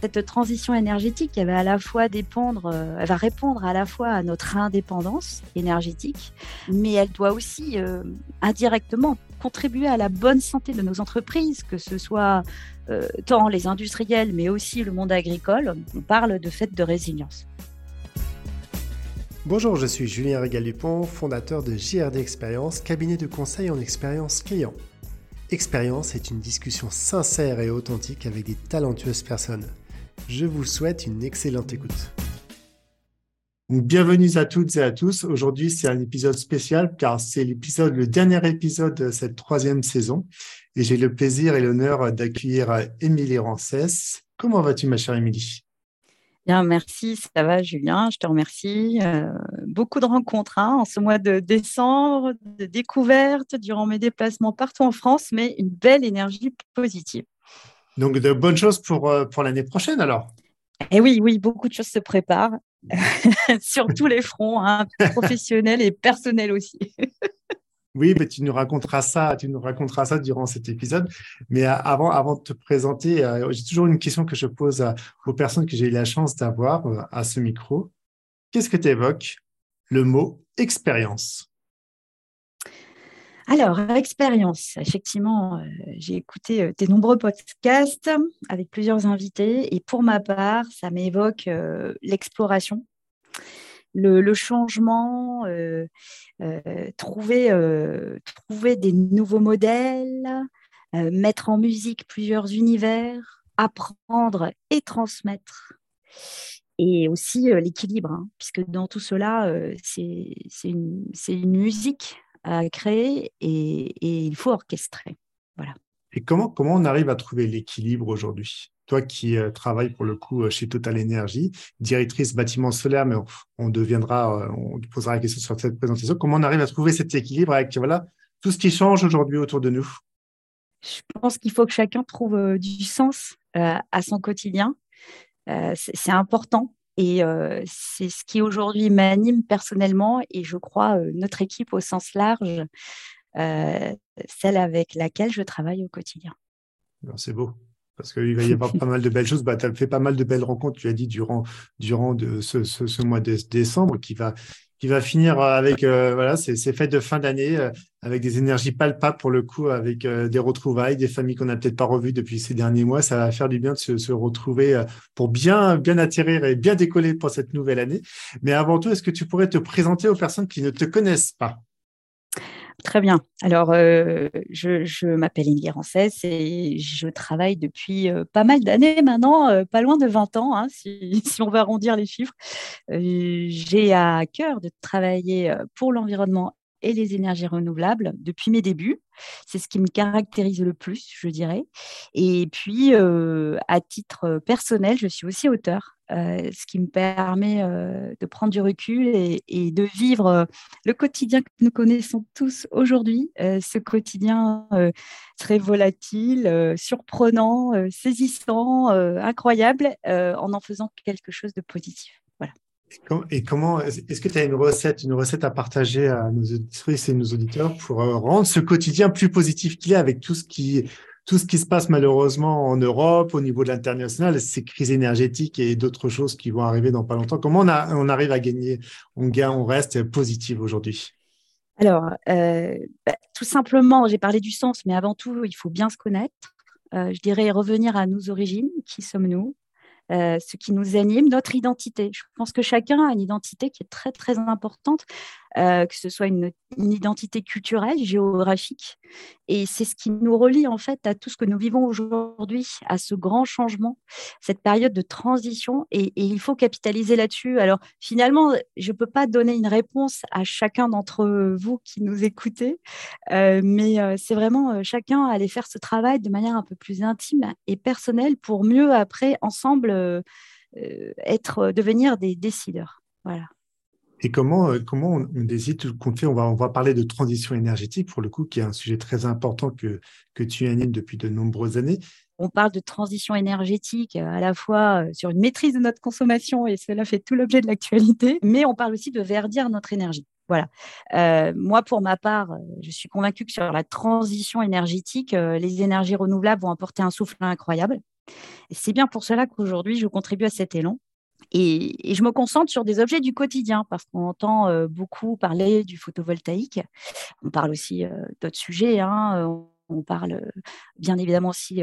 cette transition énergétique, va à la fois dépendre, elle va répondre à la fois à notre indépendance énergétique, mais elle doit aussi indirectement contribuer à la bonne santé de nos entreprises, que ce soit tant les industriels, mais aussi le monde agricole. On parle de fait de résilience. Bonjour, je suis Julien Régal-Dupont, fondateur de JRD Expérience, cabinet de conseil en expérience client. Expérience est une discussion sincère et authentique avec des talentueuses personnes. Je vous souhaite une excellente écoute. Bienvenue à toutes et à tous. Aujourd'hui, c'est un épisode spécial car c'est l'épisode, le dernier épisode de cette troisième saison. Et j'ai le plaisir et l'honneur d'accueillir Émilie Rancès. Comment vas-tu, ma chère Émilie? Bien, merci, ça va Julien, je te remercie. Euh, beaucoup de rencontres hein, en ce mois de décembre, de découvertes durant mes déplacements partout en France, mais une belle énergie positive. Donc de bonnes choses pour, euh, pour l'année prochaine alors Eh oui, oui, beaucoup de choses se préparent, sur tous les fronts, hein, professionnels et personnels aussi. Oui, mais tu nous raconteras ça, tu nous raconteras ça durant cet épisode. Mais euh, avant, avant de te présenter, euh, j'ai toujours une question que je pose aux personnes que j'ai eu la chance d'avoir à ce micro. Qu'est-ce que tu évoques? Le mot expérience alors, expérience, effectivement, j'ai écouté tes nombreux podcasts avec plusieurs invités et pour ma part, ça m'évoque l'exploration, le, changement, euh, euh, trouver, euh, des nouveaux modèles, mettre en musique plusieurs univers, apprendre et transmettre. Et aussi l'équilibre, hein, puisque dans tout cela, c'est une, musique à créer et, et il faut orchestrer. Voilà. Et comment, comment on arrive à trouver l'équilibre aujourd'hui? Toi qui euh, travailles pour le coup euh, chez Total Energy, directrice bâtiment solaire, mais on, deviendra, euh, on posera la question sur cette présentation. Comment on arrive à trouver cet équilibre avec voilà tout ce qui change aujourd'hui autour de nous? Je pense qu'il faut que chacun trouve du sens à son quotidien. c'est important et c'est ce qui aujourd'hui m'anime personnellement et je crois notre équipe au sens large, celle avec laquelle je travaille au quotidien. C'est beau parce qu'il va y avoir pas mal de belles choses. Bah, tu as fait pas mal de belles rencontres, tu as dit, durant, durant ce, ce, mois de décembre qui va, qui va finir avec euh, voilà, ces, ces, fêtes de fin d'année euh, avec des énergies palpables pour le coup, avec euh, des retrouvailles, des familles qu'on n'a peut-être pas revues depuis ces derniers mois. Ça va faire du bien de se, se retrouver pour bien, bien atterrir et bien décoller pour cette nouvelle année. Mais avant tout, est-ce que tu pourrais te présenter aux personnes qui ne te connaissent pas? Très bien. Alors, euh, je, m'appelle Ingrid Rancès et je travaille depuis euh, pas mal d'années maintenant, euh, pas loin de 20 ans, hein, si, si, on va arrondir les chiffres. J'ai à cœur de travailler pour l'environnement et les énergies renouvelables depuis mes débuts. C'est ce qui me caractérise le plus, je dirais. Et puis, à titre personnel, je suis aussi auteur euh, ce qui me permet euh, de prendre du recul et, de vivre euh, le quotidien que nous connaissons tous aujourd'hui, ce quotidien très volatile, surprenant, saisissant, incroyable, en en faisant quelque chose de positif. Et comment est-ce que tu as une recette, une recette à partager à nos auditrices et nos auditeurs pour rendre ce quotidien plus positif qu'il est avec tout ce qui tout ce qui se passe malheureusement en Europe, au niveau de l'international, ces crises énergétiques et d'autres choses qui vont arriver dans pas longtemps. Comment on, arrive à gagner? On gagne, on reste positif aujourd'hui Alors, euh, bah, tout simplement, j'ai parlé du sens, mais avant tout, il faut bien se connaître. Euh, je dirais revenir à nos origines, qui sommes-nous? Euh, ce qui nous anime, notre identité. Je pense que chacun a une identité qui est très, très importante, euh, que ce soit une, identité culturelle, géographique. Et c'est ce qui nous relie en fait à tout ce que nous vivons aujourd'hui, à ce grand changement, cette période de transition. Et, il faut capitaliser là-dessus. Alors finalement, je ne peux pas donner une réponse à chacun d'entre vous qui nous écoutez, euh, mais c'est vraiment chacun aller faire ce travail de manière un peu plus intime et personnelle pour mieux après, ensemble, euh, euh, être, devenir des décideurs. Voilà. Et comment, euh, comment on, décide qu'on fait? On va, on va parler de transition énergétique, pour le coup, qui est un sujet très important que, que tu animes depuis de nombreuses années. On parle de transition énergétique à la fois sur une maîtrise de notre consommation, et cela fait tout l'objet de l'actualité, mais on parle aussi de verdir notre énergie. Voilà. moi, pour ma part, je suis convaincue que sur la transition énergétique, les énergies renouvelables vont apporter un souffle incroyable. c'est bien pour cela qu'aujourd'hui, je contribue à cet élan. Et, je me concentre sur des objets du quotidien parce qu'on entend euh, beaucoup parler du photovoltaïque. On parle aussi euh, d'autres sujets. Hein. On parle bien évidemment aussi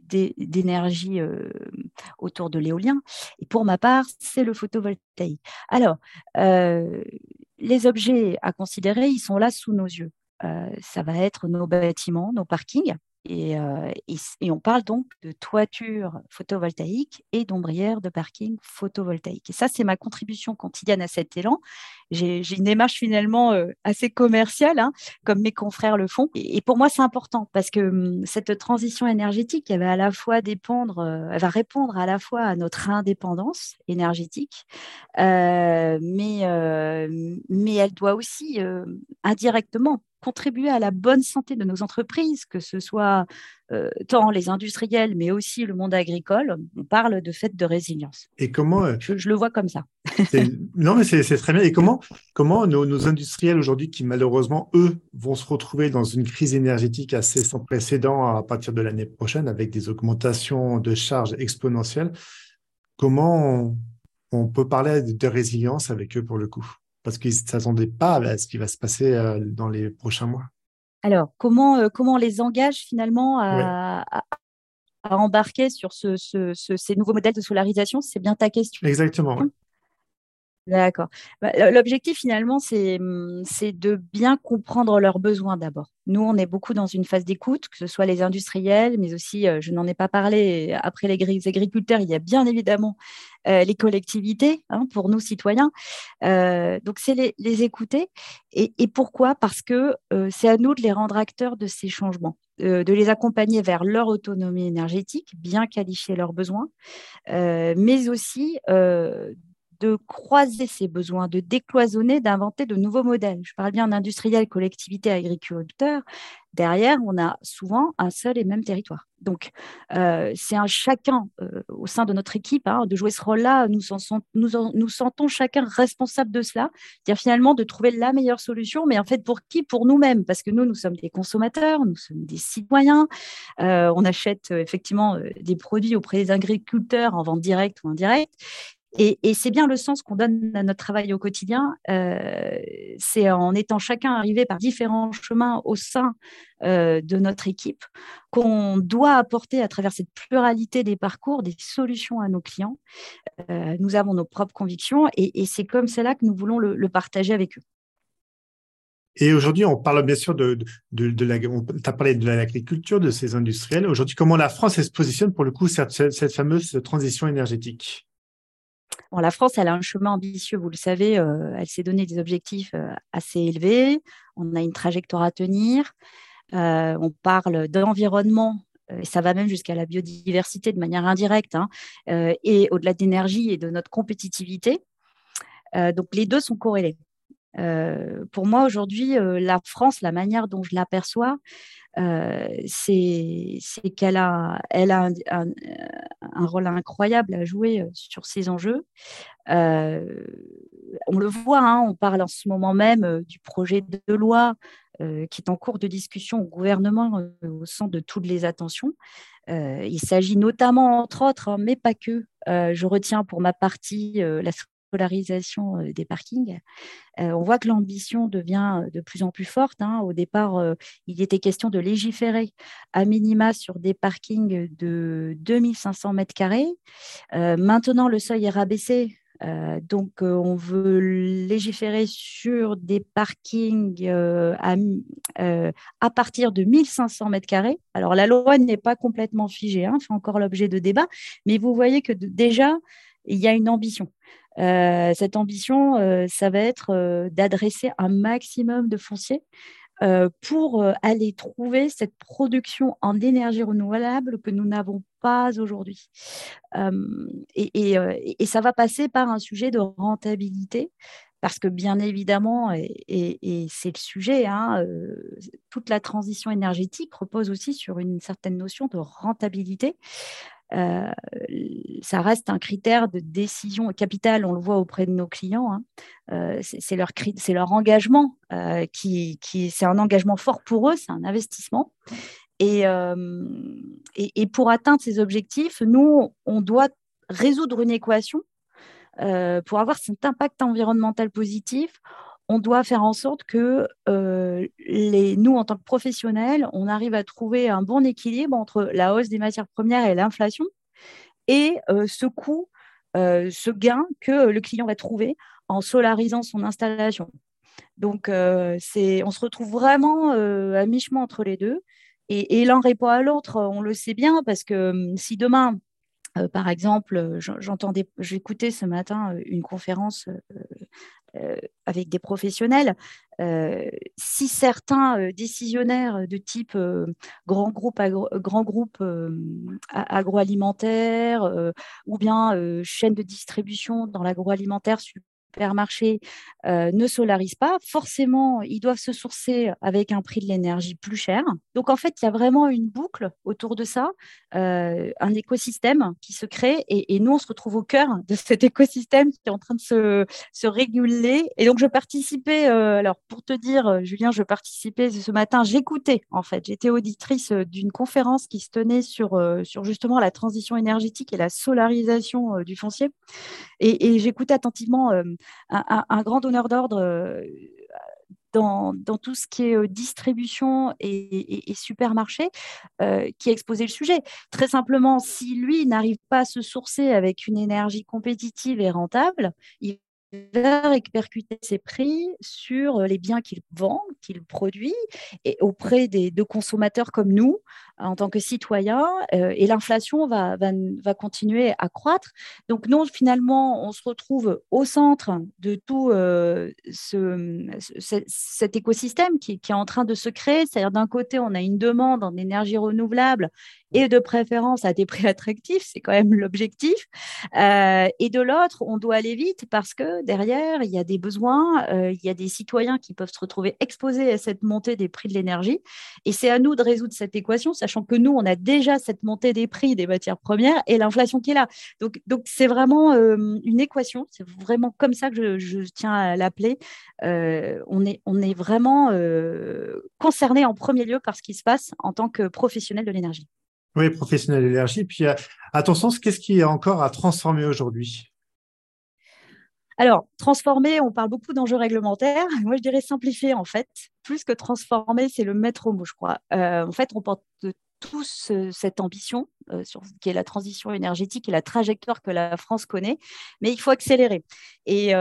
d'énergie autour de l'éolien. Et pour ma part, c'est le photovoltaïque. Alors, les objets à considérer, ils sont là sous nos yeux. ça va être nos bâtiments, nos parkings, et, on parle donc de toiture photovoltaïque et d'ombrière de parking photovoltaïque. Et ça, c'est ma contribution quotidienne à cet élan. J'ai une démarche finalement assez commerciale, hein, comme mes confrères le font. Et, pour moi, c'est important parce que hum, cette transition énergétique, elle va à la fois répondre à la fois à notre indépendance énergétique, mais elle doit aussi indirectement contribuer à la bonne santé de nos entreprises, que ce soit euh, tant les industriels, mais aussi le monde agricole. On parle de fait de résilience. Et comment euh, je, le vois comme ça. non, mais c'est très bien. Et comment, comment nos, industriels aujourd'hui, qui malheureusement, eux, vont se retrouver dans une crise énergétique assez sans précédent à partir de l'année prochaine, avec des augmentations de charges exponentielles, comment on peut parler de résilience avec eux pour le coup? Parce qu'ils ne s'attendaient pas à ce qui va se passer euh, dans les prochains mois. Alors, comment, euh, comment on les engage finalement à, embarquer sur ce, ces nouveaux modèles de solarisation? C'est bien ta question. Exactement. D'accord. Bah, l'objectif finalement, hum, c'est de bien comprendre leurs besoins d'abord. Nous, on est beaucoup dans une phase d'écoute, que ce soit les industriels, mais aussi, euh, je n'en ai pas parlé, après les agriculteurs, il y a bien évidemment euh, les collectivités hein, pour nous citoyens. Euh, donc, c'est les, écouter. Et, pourquoi? Parce que c'est à nous de les rendre acteurs de ces changements. de les accompagner vers leur autonomie énergétique, bien qualifier leurs besoins, mais aussi de croiser ces besoins, de décloisonner, d'inventer de nouveaux modèles. Je parle bien d'industriel, collectivité, agriculteur. Derrière, on a souvent un seul et même territoire. Donc, euh, c'est un chacun euh, au sein de notre équipe hein, de jouer ce rôle-là. Nous, nous, sentons chacun responsable de cela, c'est-à-dire finalement de trouver la meilleure solution, mais en fait pour qui? Pour nous-mêmes, parce que nous, nous sommes des consommateurs, nous sommes des citoyens. Euh, on achète effectivement des produits auprès des agriculteurs en vente directe ou indirecte. Et, c'est bien le sens qu'on donne à notre travail au quotidien. Euh, c'est en étant chacun arrivé par différents chemins au sein euh, de notre équipe qu'on doit apporter à travers cette pluralité des parcours des solutions à nos clients. Euh, nous avons nos propres convictions et, c'est comme cela que nous voulons le, partager avec eux. Et aujourd'hui, on parle bien sûr de, de, la, parlé de l'agriculture, de ces industriels. Aujourd'hui, comment la France se positionne pour le coup cette fameuse transition énergétique? La France, elle a un chemin ambitieux, vous le savez, euh, elle s'est donné des objectifs euh, assez élevés, on a une trajectoire à tenir, euh, on parle d'environnement, ça va même jusqu'à la biodiversité de manière indirecte, hein, et au-delà d'énergie et de notre compétitivité. donc les deux sont corrélés. Pour moi, aujourd'hui, la France, la manière dont je l'aperçois, euh, c'est qu'elle a, un, rôle incroyable à jouer euh, sur ces enjeux. Euh, on le voit, hein, on parle en ce moment même du projet de loi qui est en cours de discussion au gouvernement au centre de toutes les attentions. il s'agit notamment, entre autres, hein, mais pas que, je retiens pour ma partie la polarisation des parkings. On voit que l'ambition devient de plus en plus forte. Hein. Au départ, il était question de légiférer à minima sur des parkings de 2500 mètres carrés. maintenant, le seuil est rabaissé donc, on veut légiférer sur des parkings à, à, partir de 1500 mètres carrés. Alors, la loi n'est pas complètement figée, hein, fait encore l'objet de débats, mais vous voyez que déjà, il y a une ambition. Euh, cette ambition, euh, ça va être euh, d'adresser un maximum de fonciers pour aller trouver cette production en énergie renouvelable que nous n'avons pas aujourd'hui. Et, ça va passer par un sujet de rentabilité. Parce que bien évidemment, et, c'est le sujet, hein, toute la transition énergétique repose aussi sur une certaine notion de rentabilité. Euh, ça reste un critère de décision capital, on le voit auprès de nos clients. Hein. Euh, c'est leur, engagement euh, qui, c'est un engagement fort pour eux, c'est un investissement. Et, pour atteindre ces objectifs, nous, on doit résoudre une équation pour avoir cet impact environnemental positif on doit faire en sorte que les, nous, en tant que professionnels, on arrive à trouver un bon équilibre entre la hausse des matières premières et l'inflation et ce coût, ce gain que le client va trouver en solarisant son installation. Donc, on se retrouve vraiment à mi-chemin entre les deux. Et, et l'un répond à l'autre, on le sait bien, parce que si demain, par exemple, j'entendais, j'écoutais ce matin une conférence avec des professionnels. si certains décisionnaires de type grand groupe, grand groupe agroalimentaire ou bien chaîne de distribution dans l'agroalimentaire supermarchés euh, ne solarisent pas, forcément, ils doivent se sourcer avec un prix de l'énergie plus cher. Donc, en fait, il y a vraiment une boucle autour de ça, euh, un écosystème qui se crée et, nous, on se retrouve au cœur de cet écosystème qui est en train de se, réguler. Et donc, je participais, euh, alors pour te dire, Julien, je participais ce matin, j'écoutais, en fait, j'étais auditrice d'une conférence qui se tenait sur, sur justement la transition énergétique et la solarisation du foncier. Et j'écoutais attentivement un, grand donneur d'ordre euh, dans, tout ce qui est euh, distribution et, supermarché euh, qui a exposé le sujet. Très simplement, si lui n'arrive pas à se sourcer avec une énergie compétitive et rentable, il va répercuter ses prix sur les biens qu'il vend, qu'il produit, et auprès des, de consommateurs comme nous, en tant que citoyens, euh, et l'inflation va, continuer à croître. Donc nous, finalement, on se retrouve au centre de tout euh, ce, cet écosystème qui, est en train de se créer. C'est-à-dire d'un côté, on a une demande en énergie renouvelable et de préférence à des prix attractifs, c'est quand même l'objectif. Euh, et de l'autre, on doit aller vite parce que derrière, il y a des besoins, euh, il y a des citoyens qui peuvent se retrouver exposés à cette montée des prix de l'énergie. Et c'est à nous de résoudre cette équation, sachant que nous, on a déjà cette montée des prix des matières premières et l'inflation qui est là. Donc, donc c'est vraiment euh, une équation, c'est vraiment comme ça que je, tiens à l'appeler. on, est, on est vraiment concerné en premier lieu par ce qui se passe en tant que professionnel de l'énergie. Oui, professionnel d'énergie. Puis, à ton sens, qu'est-ce qui est encore à transformer aujourd'hui? Alors, transformer, on parle beaucoup d'enjeux réglementaires. Moi, je dirais simplifier, en fait. Plus que transformer, c'est le mettre au mot, je crois. Euh, en fait, on porte tous euh, cette ambition, euh, sur, qui est la transition énergétique et la trajectoire que la France connaît, mais il faut accélérer. Et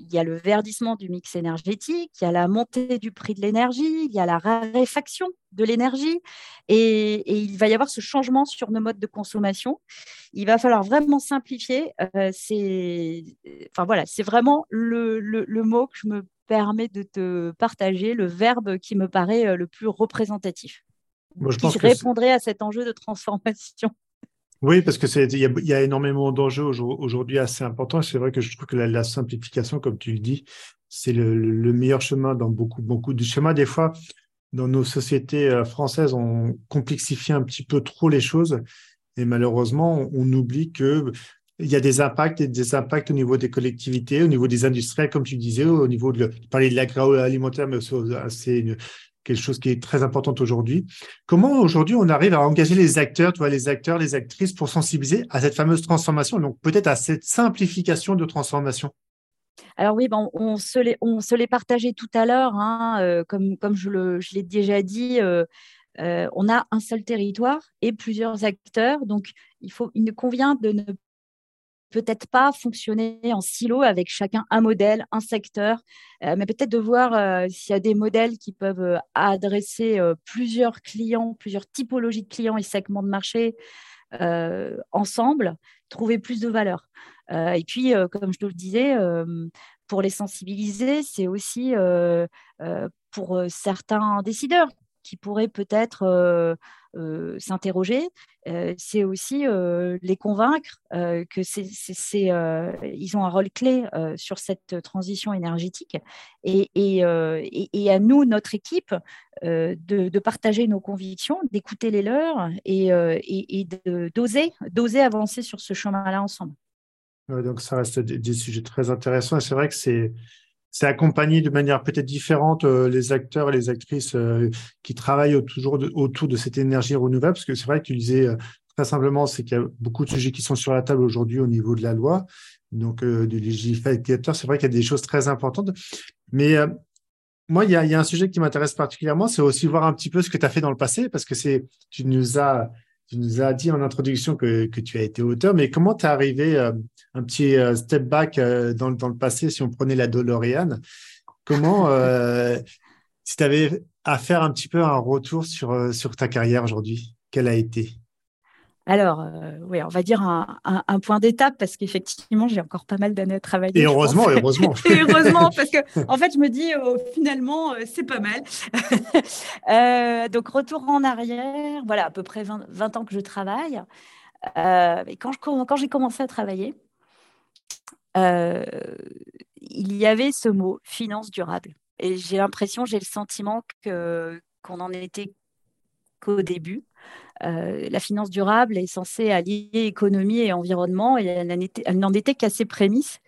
il y a le verdissement du mix énergétique, il y a la montée du prix de l'énergie, il y a la raréfaction de l'énergie et, il va y avoir ce changement sur nos modes de consommation. Il va falloir vraiment simplifier. Euh, c'est enfin, voilà, vraiment le, mot que je me permets de te partager, le verbe qui me paraît euh, le plus représentatif. je qui répondrait à cet enjeu de transformation. Oui, parce que c'est il y, a énormément d'enjeux aujourd'hui assez importants. C'est vrai que je trouve que la, simplification, comme tu le dis, c'est le, meilleur chemin dans beaucoup beaucoup de schémas. Des fois, dans nos sociétés euh, françaises, on complexifie un petit peu trop les choses et malheureusement, on, oublie que il y a des impacts et des impacts au niveau des collectivités, au niveau des industriels, comme tu disais, au niveau de, parler de l'agroalimentaire, mais c'est quelque chose qui est très important aujourd'hui. Comment aujourd'hui on arrive à engager les acteurs, tu les acteurs, les actrices pour sensibiliser à cette fameuse transformation, donc peut-être à cette simplification de transformation? Alors oui, bon, on, se les, on se les partageait tout à l'heure, hein, euh, comme, comme je l'ai déjà dit, euh, euh, on a un seul territoire et plusieurs acteurs, donc il, faut, il ne convient de ne peut-être pas fonctionner en silo avec chacun un modèle, un secteur, euh, mais peut-être de voir euh, s'il y a des modèles qui peuvent euh, adresser plusieurs clients, plusieurs typologies de clients et segments de marché ensemble, trouver plus de valeur. et puis, comme je te le disais, pour les sensibiliser, c'est aussi pour certains décideurs qui pourraient peut-être euh, s'interroger, euh, c'est aussi euh, les convaincre que c'est, ils ont un rôle clé sur cette transition énergétique. Et, à nous, notre équipe, de, partager nos convictions, d'écouter les leurs et, et, d'oser, d'oser avancer sur ce chemin-là ensemble. donc ça reste des, des, sujets très intéressants. C'est vrai que c'est c'est accompagner de manière peut-être différente les acteurs et les actrices qui travaillent de, autour de cette énergie renouvelable, parce que c'est vrai que tu disais très simplement, c'est qu'il y a beaucoup de sujets qui sont sur la table aujourd'hui au niveau de la loi, donc du législateur. C'est vrai qu'il y a des choses très importantes, mais moi, il y, il y, a, un sujet qui m'intéresse particulièrement, c'est aussi voir un petit peu ce que tu as fait dans le passé, parce que c'est, tu nous as, tu nous as dit en introduction que, que tu as été auteur, mais comment tu es arrivé, euh, un petit euh, step back euh, dans, dans, le passé, si on prenait la DeLorean, comment, si tu avais à faire un petit peu un retour sur, sur ta carrière aujourd'hui, quelle a été? Alors, euh, oui, on va dire un, point d'étape parce qu'effectivement, j'ai encore pas mal d'années à travailler. Et heureusement, heureusement. et heureusement, parce que en fait, je me dis oh, finalement, euh, c'est pas mal. Euh, donc, retour en arrière, voilà, à peu près 20, ans que je travaille. et quand, quand j'ai commencé à travailler, il y avait ce mot finance durable. Et j'ai l'impression, j'ai le sentiment que qu'on en était qu'au début. Euh, la finance durable est censée allier économie et environnement et elle n'en était, qu'à ses prémices.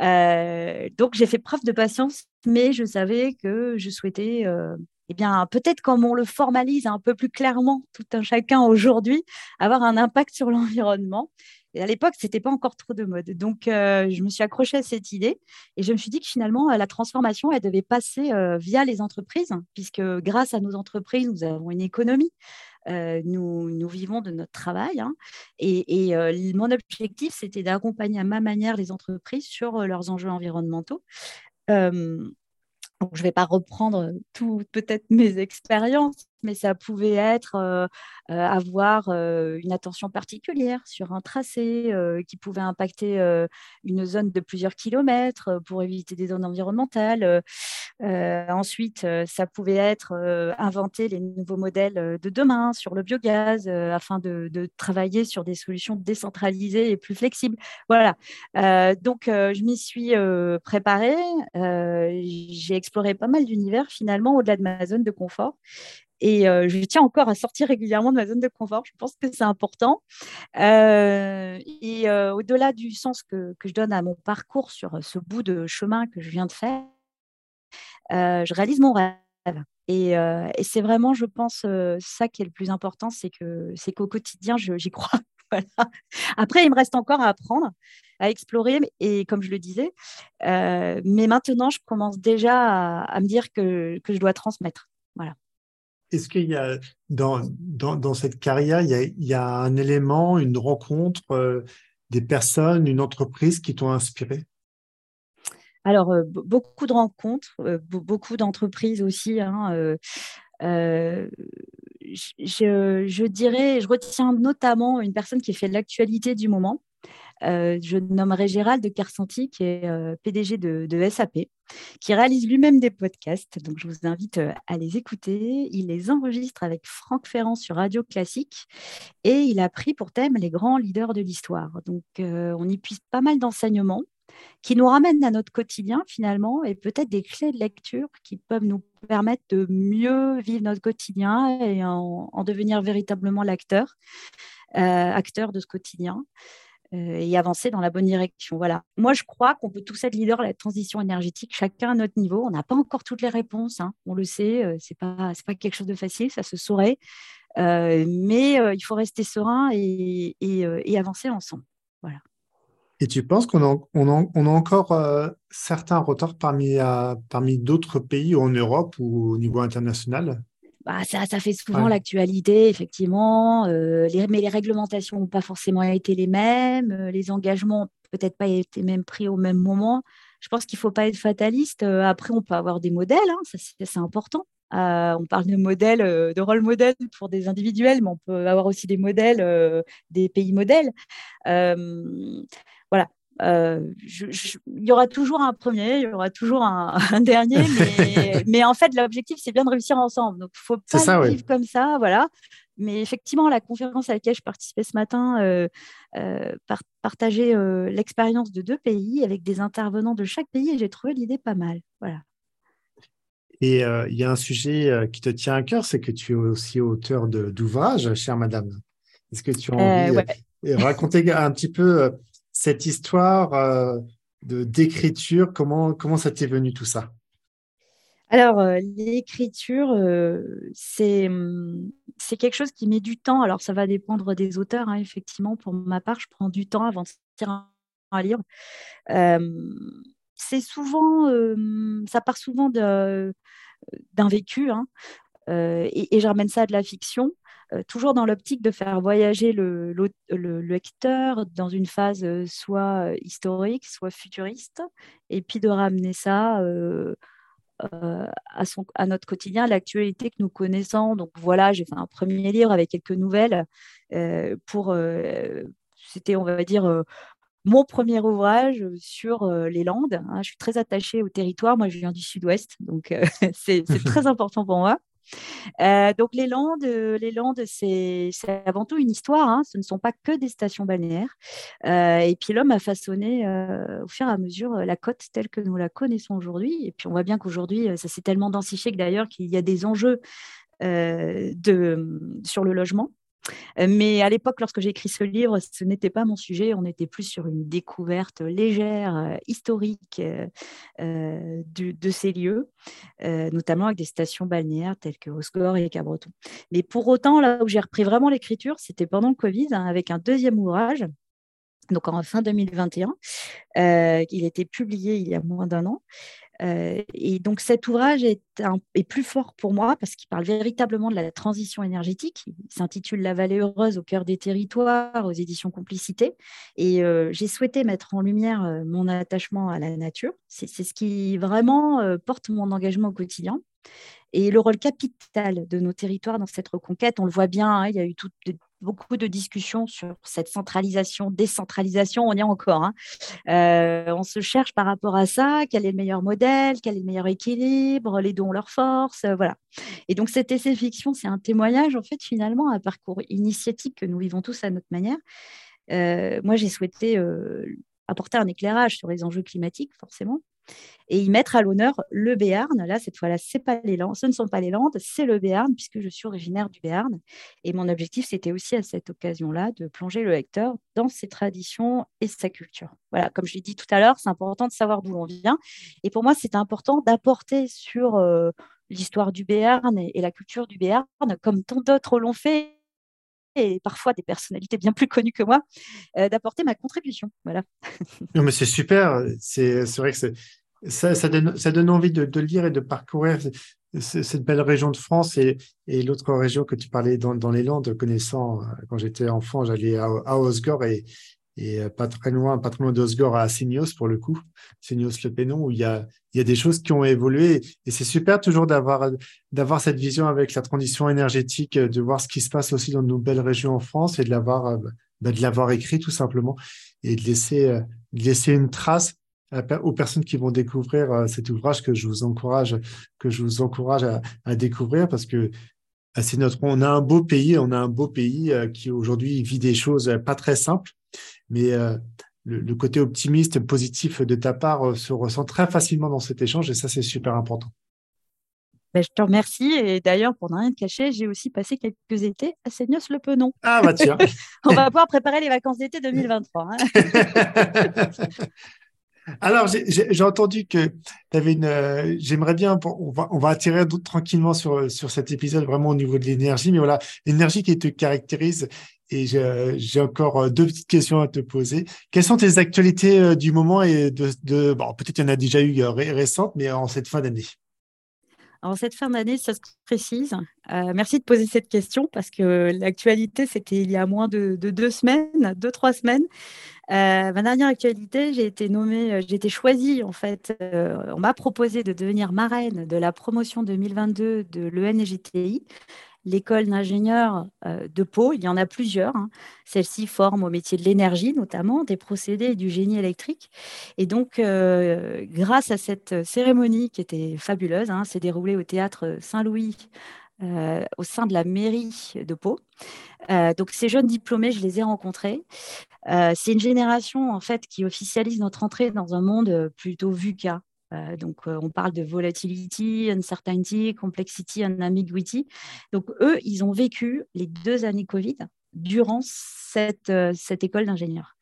Euh, donc j'ai fait preuve de patience, mais je savais que je souhaitais, euh, eh bien peut-être comme on le formalise un peu plus clairement tout un chacun aujourd'hui, avoir un impact sur l'environnement. Et à l'époque, ce n'était pas encore trop de mode. Donc, je me suis accrochée à cette idée et je me suis dit que finalement, la transformation, elle devait passer via les entreprises, puisque grâce à nos entreprises, nous avons une économie. Euh, nous, vivons de notre travail. Hein. et, euh, mon objectif, c'était d'accompagner à ma manière les entreprises sur euh, leurs enjeux environnementaux. Donc, je ne vais pas reprendre tout peut-être mes expériences, mais ça pouvait être euh, euh, avoir euh, une attention particulière sur un tracé qui pouvait impacter une zone de plusieurs kilomètres pour éviter des zones environnementales. ensuite, ça pouvait être inventer les nouveaux modèles de demain sur le biogaz afin de, de, travailler sur des solutions décentralisées et plus flexibles. Voilà. donc, je m'y suis préparée. J'ai exploré pas mal d'univers finalement au-delà de ma zone de confort. Et euh, je tiens encore à sortir régulièrement de ma zone de confort. Je pense que c'est important. Euh, et euh, au-delà du sens que, je donne à mon parcours sur ce bout de chemin que je viens de faire, je réalise mon rêve. Et, c'est vraiment, je pense, ça qui est le plus important, c'est qu'au quotidien, j'y crois. Après, il me reste encore à apprendre, à explorer, et comme je le disais, mais maintenant, je commence déjà à, à me dire que, que je dois transmettre. Voilà est-ce qu'il y a dans, cette carrière, il y, a, il y, a, un élément, une rencontre, euh, des personnes, une entreprise qui t'ont inspiré? Alors, euh, beaucoup de rencontres, euh, beaucoup d'entreprises aussi. Hein, je, je, dirais, je retiens notamment une personne qui fait l'actualité du moment, euh, je nommerai Gérald de Carsanti, qui est euh, PDG de, SAP, qui réalise lui-même des podcasts. Donc, je vous invite euh, à les écouter. Il les enregistre avec Franck Ferrand sur Radio Classique et il a pris pour thème les grands leaders de l'histoire. Donc, on y puise pas mal d'enseignements qui nous ramènent à notre quotidien finalement et peut-être des clés de lecture qui peuvent nous permettre de mieux vivre notre quotidien et en, devenir véritablement l'acteur, acteur de ce quotidien. Euh, et avancer dans la bonne direction. Voilà. Moi, je crois qu'on peut tous être leader de la transition énergétique, chacun à notre niveau. On n'a pas encore toutes les réponses, hein. on le sait, euh, c'est pas pas quelque chose de facile, ça se saurait. Euh, mais il faut rester serein et, et, avancer ensemble. Voilà. Et tu penses qu'on a, on a, encore certains retards parmi, parmi d'autres pays en Europe ou au niveau international? Bah, ça, ça, fait souvent l'actualité, effectivement. Euh, les, mais les réglementations n'ont pas forcément été les mêmes. Euh, les engagements peut-être pas été même pris au même moment. Je pense qu'il ne faut pas être fataliste. Euh, après, on peut avoir des modèles, hein, ça c'est important. on parle de modèles, de rôle modèle pour des individuels, mais on peut avoir aussi des modèles, des pays modèles. Euh, il y aura toujours un premier, il y aura toujours un, dernier, mais, en fait, l'objectif, c'est bien de réussir ensemble. Donc, il faut pas vivre comme ça, voilà. Mais effectivement, la conférence à laquelle je participais ce matin euh, euh partageait euh, l'expérience de deux pays avec des intervenants de chaque pays et j'ai trouvé l'idée pas mal. Voilà. Et il y a un sujet qui te tient à cœur, c'est que tu es aussi auteur d'ouvrages, chère madame. Est-ce que tu as envie de raconter un petit peu cette histoire euh, d'écriture. Comment, comment ça t'est venu tout ça? Alors, l'écriture, c'est c'est quelque chose qui met du temps. Alors, ça va dépendre des auteurs. Hein, effectivement, pour ma part, je prends du temps avant de sortir un, livre. c'est souvent, ça part souvent d'un vécu, hein, et, et, je ramène ça à de la fiction. Toujours dans l'optique de faire voyager le, le, lecteur dans une phase soit historique, soit futuriste, et puis de ramener ça euh, à, son, à notre quotidien, l'actualité que nous connaissons. Donc voilà, j'ai fait un premier livre avec quelques nouvelles euh, pour, euh, c'était, on va dire, mon premier ouvrage sur les Landes. Hein. Je suis très attachée au territoire. Moi, je viens du sud-ouest, donc c'est très important pour moi. Euh, donc les Landes, euh, c'est avant tout une histoire. Hein. Ce ne sont pas que des stations balnéaires. Euh, et puis l'homme a façonné au fur et à mesure la côte telle que nous la connaissons aujourd'hui. Et puis on voit bien qu'aujourd'hui, ça s'est tellement densifié que d'ailleurs qu'il y a des enjeux de, sur le logement. Euh, mais à l'époque, lorsque j'ai écrit ce livre, ce n'était pas mon sujet. On était plus sur une découverte légère, euh, historique euh, de, ces lieux, notamment avec des stations balnéaires telles que Osgore et Cabreton. Mais pour autant, là où j'ai repris vraiment l'écriture, c'était pendant le Covid, hein, avec un deuxième ouvrage donc en fin 2021. Euh, il a été publié il y a moins d'un an. Euh, et donc cet ouvrage est, plus fort pour moi parce qu'il parle véritablement de la transition énergétique. Il s'intitule La vallée heureuse au cœur des territoires aux éditions Complicité. Et euh, j'ai souhaité mettre en lumière euh, mon attachement à la nature. C'est ce qui vraiment porte mon engagement au quotidien. Et le rôle capital de nos territoires dans cette reconquête, on le voit bien, hein, il y a eu toutes beaucoup de discussions sur cette centralisation, décentralisation, on y est encore. Hein. Euh, on se cherche par rapport à ça, quel est le meilleur modèle, quel est le meilleur équilibre, les dons, leurs forces, euh, voilà. Et donc cet essai fiction, c'est un témoignage en fait finalement un parcours initiatique que nous vivons tous à notre manière. Euh, moi, j'ai souhaité apporter un éclairage sur les enjeux climatiques, forcément, et y mettre à l'honneur le Béarn. Là, cette fois-là, ce ne sont pas les Landes, c'est le Béarn, puisque je suis originaire du Béarn. Et mon objectif, c'était aussi à cette occasion-là de plonger le lecteur dans ses traditions et sa culture. Voilà, comme je l'ai dit tout à l'heure, c'est important de savoir d'où l'on vient. Et pour moi, c'est important d'apporter sur euh, l'histoire du Béarn et, la culture du Béarn, comme tant d'autres l'ont fait et parfois des personnalités bien plus connues que moi, euh, d'apporter ma contribution. Voilà. non, mais c'est super. C'est vrai que ça, ça, donne, ça donne envie de, lire et de parcourir cette belle région de France et, et l'autre région que tu parlais dans, dans, les Landes, connaissant, euh, quand j'étais enfant, j'allais à, à Osgore et, et euh, pas très loin, pas très loin d'Osgore à Signos pour le coup, Signos le Pénon, où il y a, il y a des choses qui ont évolué. Et c'est super toujours d'avoir, cette vision avec la transition énergétique, de voir ce qui se passe aussi dans nos belles régions en France et de l'avoir, euh, bah, de l'avoir écrit tout simplement et de laisser, euh, laisser une trace aux personnes qui vont découvrir cet ouvrage que je vous encourage, que je vous encourage à, à découvrir parce que bah, c'est notre, on a un beau pays, on a un beau pays qui aujourd'hui vit des choses pas très simples mais euh, le, côté optimiste, positif de ta part euh, se ressent très facilement dans cet échange et ça, c'est super important. Ben, je te remercie. Et d'ailleurs, pour ne rien te cacher, j'ai aussi passé quelques étés à Seignos-le-Penon. Ah, bah tiens. On va pouvoir préparer les vacances d'été 2023. Hein. Alors, j'ai entendu que tu avais une. Euh, j'aimerais bien. On va, on va attirer tranquillement sur, sur cet épisode, vraiment au niveau de l'énergie. Mais voilà, l'énergie qui te caractérise et j'ai encore euh, deux petites questions à te poser. Quelles sont tes actualités euh, du moment et de, bon, peut-être il y en a déjà eu euh, récentes, mais en cette fin d'année? En cette fin d'année, ça se précise. merci de poser cette question parce que l'actualité, c'était il y a moins de, deux semaines, deux, trois semaines. ma dernière actualité, j'ai été nommée, j'ai été choisie en fait. on m'a proposé de devenir marraine de la promotion 2022 de l'ENGTI l'école d'ingénieurs euh, de Pau. Il y en a plusieurs. Hein. Celle-ci forme au métier de l'énergie, notamment des procédés du génie électrique. Et donc, euh, grâce à cette cérémonie qui était fabuleuse, hein, s'est déroulée au théâtre Saint-Louis. Euh, au sein de la mairie de Pau. donc ces jeunes diplômés, je les ai rencontrés. c'est une génération en fait qui officialise notre entrée dans un monde plutôt VUCA, euh, donc, euh, on parle de volatility, uncertainty, complexity ambiguity. Donc, eux, ils ont vécu les deux années Covid durant cette, euh, école d'ingénieur.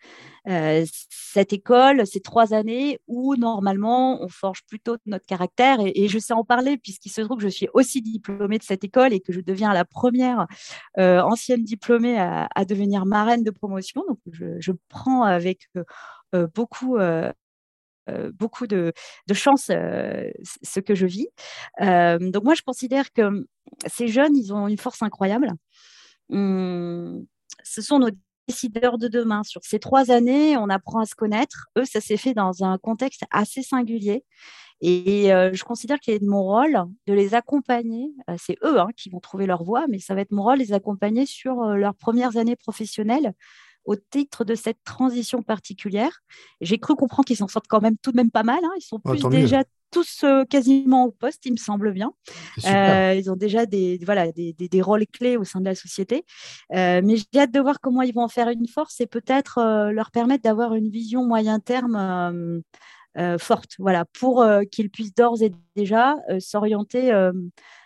cette école, ces trois années où normalement on forge plutôt notre caractère. Et, je sais en parler puisqu'il se trouve que je suis aussi diplômée de cette école et que je deviens la première ancienne diplômée à, devenir marraine de promotion. Donc je, prends avec beaucoup beaucoup de, chance ce que je vis. donc moi, je considère que ces jeunes, ils ont une force incroyable. Hum, ce sont nos décideurs de demain. Sur ces trois années, on apprend à se connaître. Eux, ça s'est fait dans un contexte assez singulier. Et euh, je considère qu'il est de mon rôle de les accompagner. Euh, c'est eux hein, qui vont trouver leur voie, mais ça va être mon rôle de les accompagner sur euh, leurs premières années professionnelles au titre de cette transition particulière. J'ai cru comprendre qu'ils s'en sortent quand même tout de même pas mal. Hein. Ils sont oh, plus déjà tous quasiment au poste, il me semble bien. ils ont déjà des, voilà, des, des, rôles clés au sein de la société. mais j'ai hâte de voir comment ils vont en faire une force et peut-être leur permettre d'avoir une vision moyen terme forte, voilà, pour qu'ils puissent d'ores et déjà s'orienter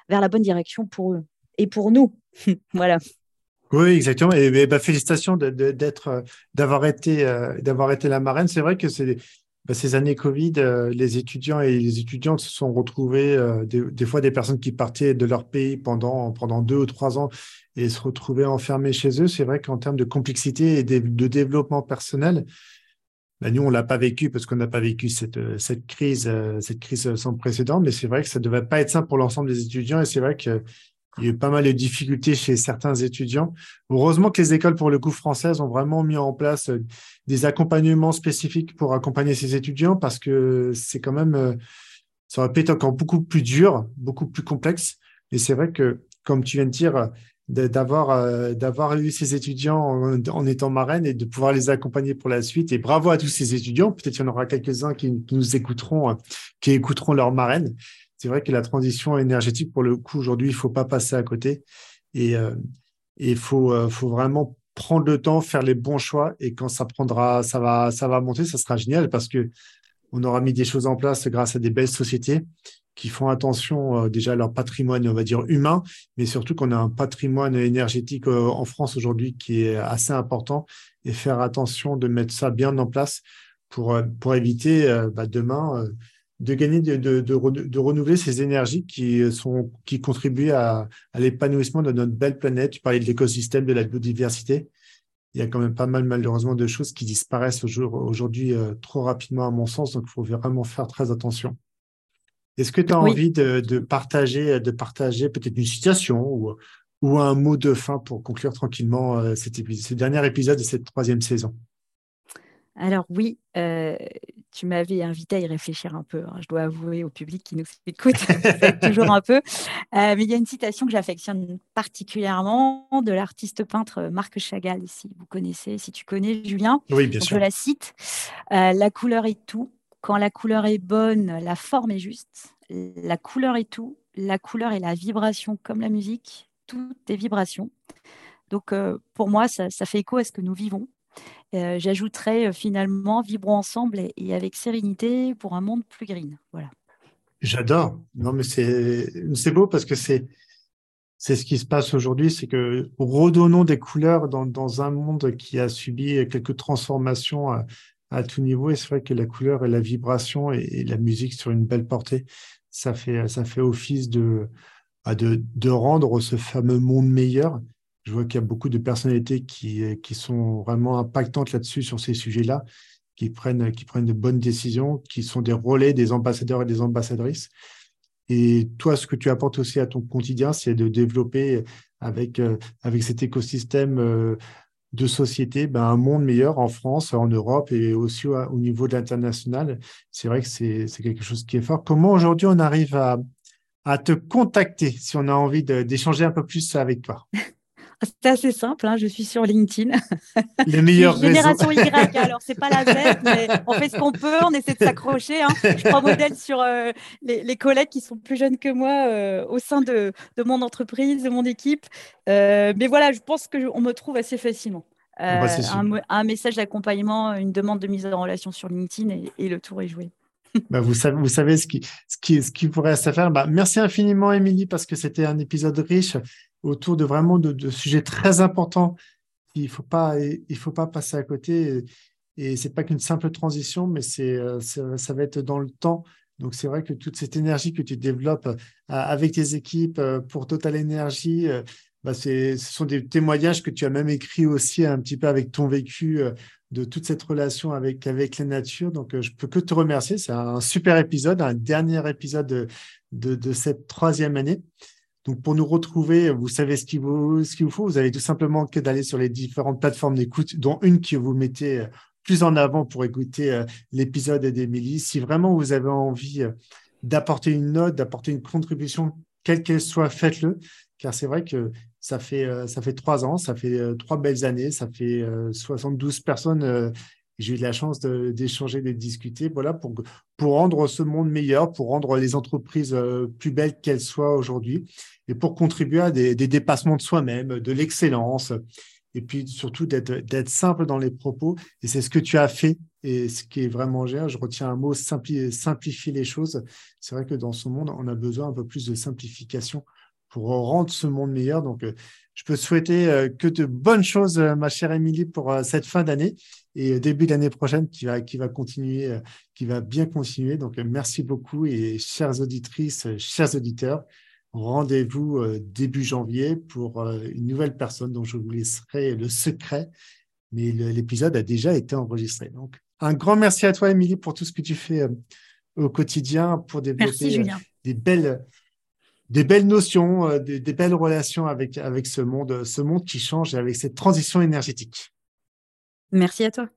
vers la bonne direction pour eux et pour nous. voilà. Oui, exactement. Et, bah, félicitations d'être, euh, d'avoir été, euh, d'avoir été la marraine. C'est vrai que bah, ces années Covid, euh, les étudiants et les étudiantes se sont retrouvés, des, fois des personnes qui partaient de leur pays pendant, pendant deux ou trois ans et se retrouvaient enfermés chez eux. C'est vrai qu'en termes de complexité et de, développement personnel, bah, nous, on l'a pas vécu parce qu'on n'a pas vécu cette, cette crise, cette crise sans précédent, mais c'est vrai que ça devait pas être simple pour l'ensemble des étudiants et c'est vrai que il y a eu pas mal de difficultés chez certains étudiants. Heureusement que les écoles, pour le coup, françaises ont vraiment mis en place euh, des accompagnements spécifiques pour accompagner ces étudiants parce que c'est quand même, euh, ça aurait pu être encore beaucoup plus dur, beaucoup plus complexe. Et c'est vrai que, comme tu viens de dire, d'avoir euh, d'avoir eu ces étudiants en, étant marraine et de pouvoir les accompagner pour la suite. Et bravo à tous ces étudiants. Peut-être qu'il y en aura quelques-uns qui, qui, nous écouteront, qui écouteront leur marraine c'est vrai que la transition énergétique, pour le coup, aujourd'hui, il ne faut pas passer à côté. Et euh, il faut, euh, faut vraiment prendre le temps, faire les bons choix. Et quand ça prendra, ça va, ça va monter, ça sera génial parce que on aura mis des choses en place grâce à des belles sociétés qui font attention euh, déjà à leur patrimoine, on va dire humain, mais surtout qu'on a un patrimoine énergétique en France aujourd'hui qui est assez important et faire attention de mettre ça bien en place pour, pour éviter bah, demain de gagner, de, de, de, renouveler ces énergies qui, sont, qui contribuent à, à l'épanouissement de notre belle planète. Tu parlais de l'écosystème, de la biodiversité. Il y a quand même pas mal, malheureusement, de choses qui disparaissent aujourd'hui euh, trop rapidement, à mon sens. Donc, il faut vraiment faire très attention. Est-ce que tu as envie de, partager, de partager peut-être une citation ou, ou un mot de fin pour conclure tranquillement euh, cet épisode, ce dernier épisode de cette troisième saison? Alors oui, euh, tu m'avais invité à y réfléchir un peu. Hein. Je dois avouer au public qui nous écoute, toujours un peu. Euh, mais il y a une citation que j'affectionne particulièrement de l'artiste peintre Marc Chagall, si vous connaissez, si tu connais Julien. Oui, bien sûr. Je la cite. Euh, la couleur est tout. Quand la couleur est bonne, la forme est juste. La couleur est tout. La couleur est la vibration comme la musique. Tout est vibration. Donc pour moi, ça fait écho à ce que nous vivons euh, j'ajouterais euh, finalement vibrons ensemble et, avec sérénité pour un monde plus green. Voilà. J'adore. Non, mais c'est beau parce que c'est c'est ce qui se passe aujourd'hui, c'est que redonnons des couleurs dans, dans, un monde qui a subi quelques transformations à, à tout niveau. Et c'est vrai que la couleur et la vibration et, la musique sur une belle portée, ça fait, ça fait office de, bah, de, de rendre ce fameux monde meilleur. Je vois qu'il y a beaucoup de personnalités qui, euh, qui sont vraiment impactantes là-dessus, sur ces sujets-là, qui prennent, qui prennent de bonnes décisions, qui sont des relais des ambassadeurs et des ambassadrices. Et toi, ce que tu apportes aussi à ton quotidien, c'est de développer avec, euh, avec cet écosystème euh, de société ben, un monde meilleur en France, en Europe et aussi au niveau de l'international. C'est vrai que c'est quelque chose qui est fort. Comment aujourd'hui on arrive à, à te contacter si on a envie d'échanger un peu plus avec toi? C'est assez simple, hein, je suis sur LinkedIn. Les meilleurs Génération Y, alors c'est pas la Z, mais on fait ce qu'on peut, on essaie de s'accrocher. Hein. Je prends modèle sur euh, les, collègues qui sont plus jeunes que moi euh, au sein de, mon entreprise, de mon équipe. Euh, mais voilà, je pense qu'on me trouve assez facilement. Bah, un, message d'accompagnement, une demande de mise en relation sur LinkedIn et, le tour est joué. Bah, vous, savez, vous savez ce qui, ce qui, ce qui pourrait rester à faire. Bah, merci infiniment, Émilie, parce que c'était un épisode riche autour de vraiment de, sujets très importants. Il ne faut, pas, faut pas passer à côté. Et c'est pas qu'une simple transition, mais c'est, ça va être dans le temps. Donc c'est vrai que toute cette énergie que tu développes avec tes équipes pour Total Energy, bah, ce sont des témoignages que tu as même écrits aussi un petit peu avec ton vécu de toute cette relation avec, avec la nature. Donc, je peux que te remercier. C'est un super épisode, un dernier épisode de, de cette troisième année. Donc, pour nous retrouver, vous savez ce qu'il vous, ce vous faut. Vous avez tout simplement que d'aller sur les différentes plateformes d'écoute, dont une que vous mettez euh, plus en avant pour écouter euh, l'épisode d'Émilie. Si vraiment vous avez envie euh, d'apporter une note, d'apporter une contribution, quelle qu'elle soit, faites-le. Car c'est vrai que ça fait, ça fait trois ans, ça fait trois belles années, ça fait 72 personnes j'ai eu la chance d'échanger, de, discuter, voilà, pour, pour rendre ce monde meilleur, pour rendre les entreprises euh, plus belles qu'elles soient aujourd'hui, et pour contribuer à des, dépassements de soi-même, de l'excellence, et puis surtout d'être simple dans les propos. Et c'est ce que tu as fait, et ce qui est vraiment génial. Je retiens un mot, simplifier les choses. C'est vrai que dans ce monde, on a besoin un peu plus de simplification pour rendre ce monde meilleur. Donc, euh, je peux souhaiter euh, que de bonnes choses, ma chère Émilie, pour cette fin d'année et début d'année prochaine qui va, qui va continuer, euh, qui va bien continuer. Donc, euh, merci beaucoup et chères auditrices, euh, chers auditeurs, rendez-vous début janvier pour une nouvelle personne dont je vous laisserai le secret, mais l'épisode a déjà été enregistré. Donc, un grand merci à toi, Émilie, pour tout ce que tu fais au quotidien pour développer des belles des belles notions, des, des, belles relations avec, avec ce monde, ce monde qui change avec cette transition énergétique. Merci à toi.